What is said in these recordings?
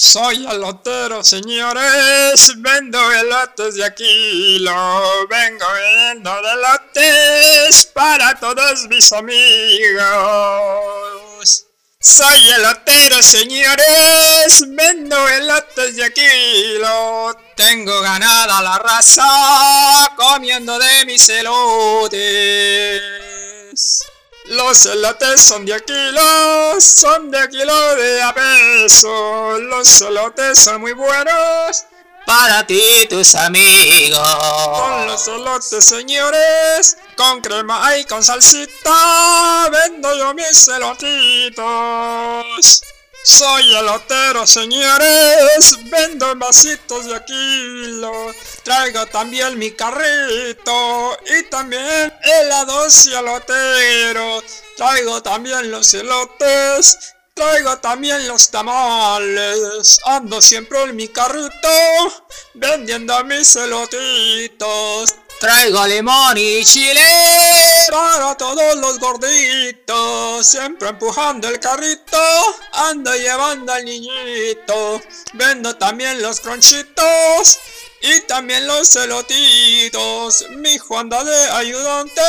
Soy elotero, señores, vendo elotes de aquí, lo vengo viendo de elotes para todos mis amigos. Soy elotero, señores, vendo elotes de aquí, lo tengo ganada la raza comiendo de mis elotes. Los elotes son de kilos, son de kilo de a peso. Los elotes son muy buenos para ti y tus amigos. Con los elotes, señores, con crema y con salsita, vendo yo mis elotitos. Soy elotero, señores, vendo en vasitos de kilo. Traigo también mi carrito y también helados y eloteros. Traigo también los elotes, traigo también los tamales. Ando siempre en mi carrito vendiendo mis elotitos. Traigo limón y chile. Para todos los gorditos, siempre empujando el carrito, ando llevando al niñito, vendo también los cronchitos y también los celotitos, mi hijo anda de ayudante,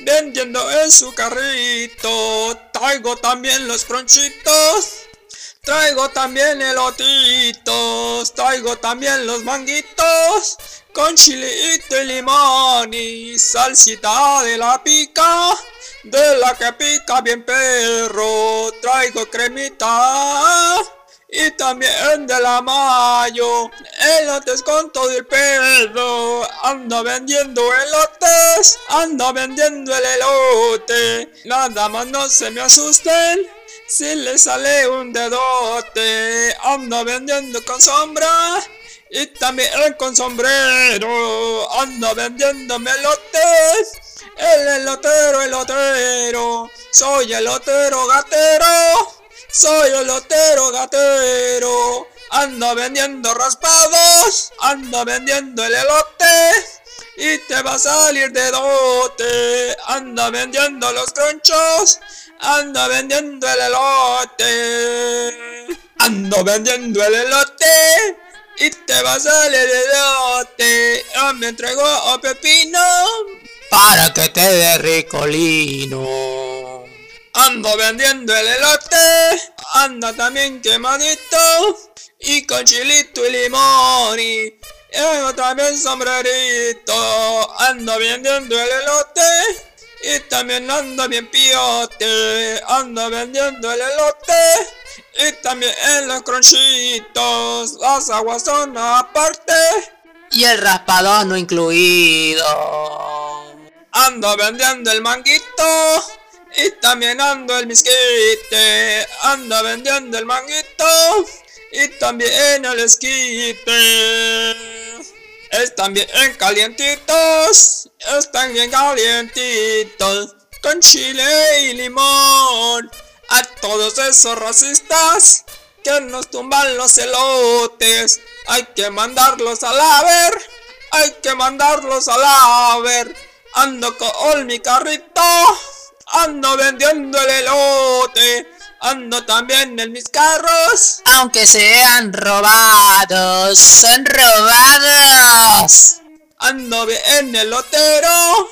vendiendo en su carrito, traigo también los cronchitos, traigo también elotitos, traigo también los manguitos, con chilito y limón y salsita de la pica, de la que pica bien perro, traigo cremita y también de la mayo, elotes con todo el pedo, ando vendiendo elotes, ando vendiendo el elote, nada más no se me asusten. Si le sale un dedote, ando vendiendo con sombra y también con sombrero ando vendiendo melotes. El elotero, elotero, soy elotero gatero, soy elotero gatero. Ando vendiendo raspados, ando vendiendo el elote y te va a salir de dote. Ando vendiendo los conchos, ando vendiendo el elote. Ando vendiendo el elote y te vas a salir de dote. Yo me entrego a Pepino para que te dé ricolino. Ando vendiendo el elote, anda también quemadito y con chilito y limón yo también sombrerito. Ando vendiendo el elote y también ando bien piote. Ando vendiendo el elote y también en los cronchitos, las aguas son aparte. Y el raspadón no incluido. Ando vendiendo el manguito. Y también ando el misquite. Ando vendiendo el manguito. Y también el esquite. Están bien calientitos. Están bien calientitos. Con chile y limón a todos esos racistas que nos tumban los elotes. Hay que mandarlos a la ver, hay que mandarlos a la ver. Ando con mi carrito, ando vendiendo el elote. Ando también en mis carros. Aunque sean robados, son robados. Ando bien el lotero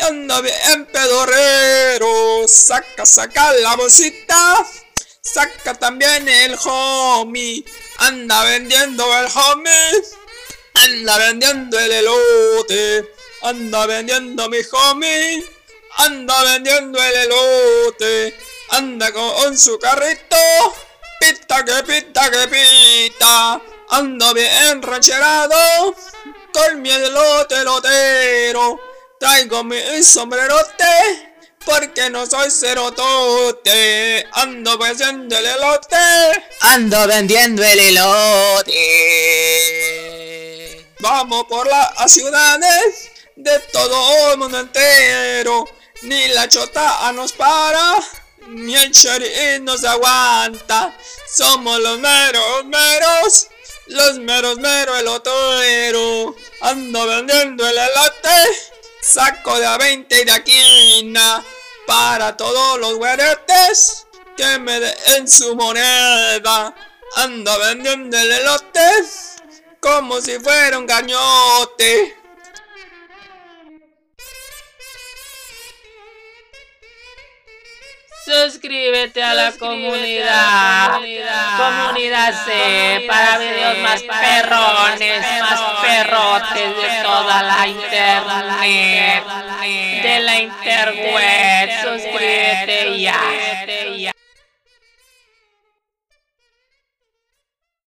y anda bien pedorrero. Saca, saca la bolsita. Saca también el homie. Anda vendiendo el homie. Anda vendiendo el elote. Anda vendiendo mi homie. Anda vendiendo el elote. Anda con su carrito. Pita que pita que pita. Anda bien rancherado. Con mi elote lotero. Traigo mi sombrerote porque no soy cerotote. Ando vendiendo el elote. Ando vendiendo el elote. Vamos por las ciudades de todo el mundo entero. Ni la chota nos para, ni el sheriff nos aguanta. Somos los meros meros, los meros meros elotero. Ando vendiendo el elote saco de a 20 y de quina para todos los güeretes que me den su moneda. Ando vendiendo el elote como si fuera un cañote. Suscríbete a la comunidad. Comunidad C para videos más perrones, más perrotes de toda la internet. De la interweb. Suscríbete ya.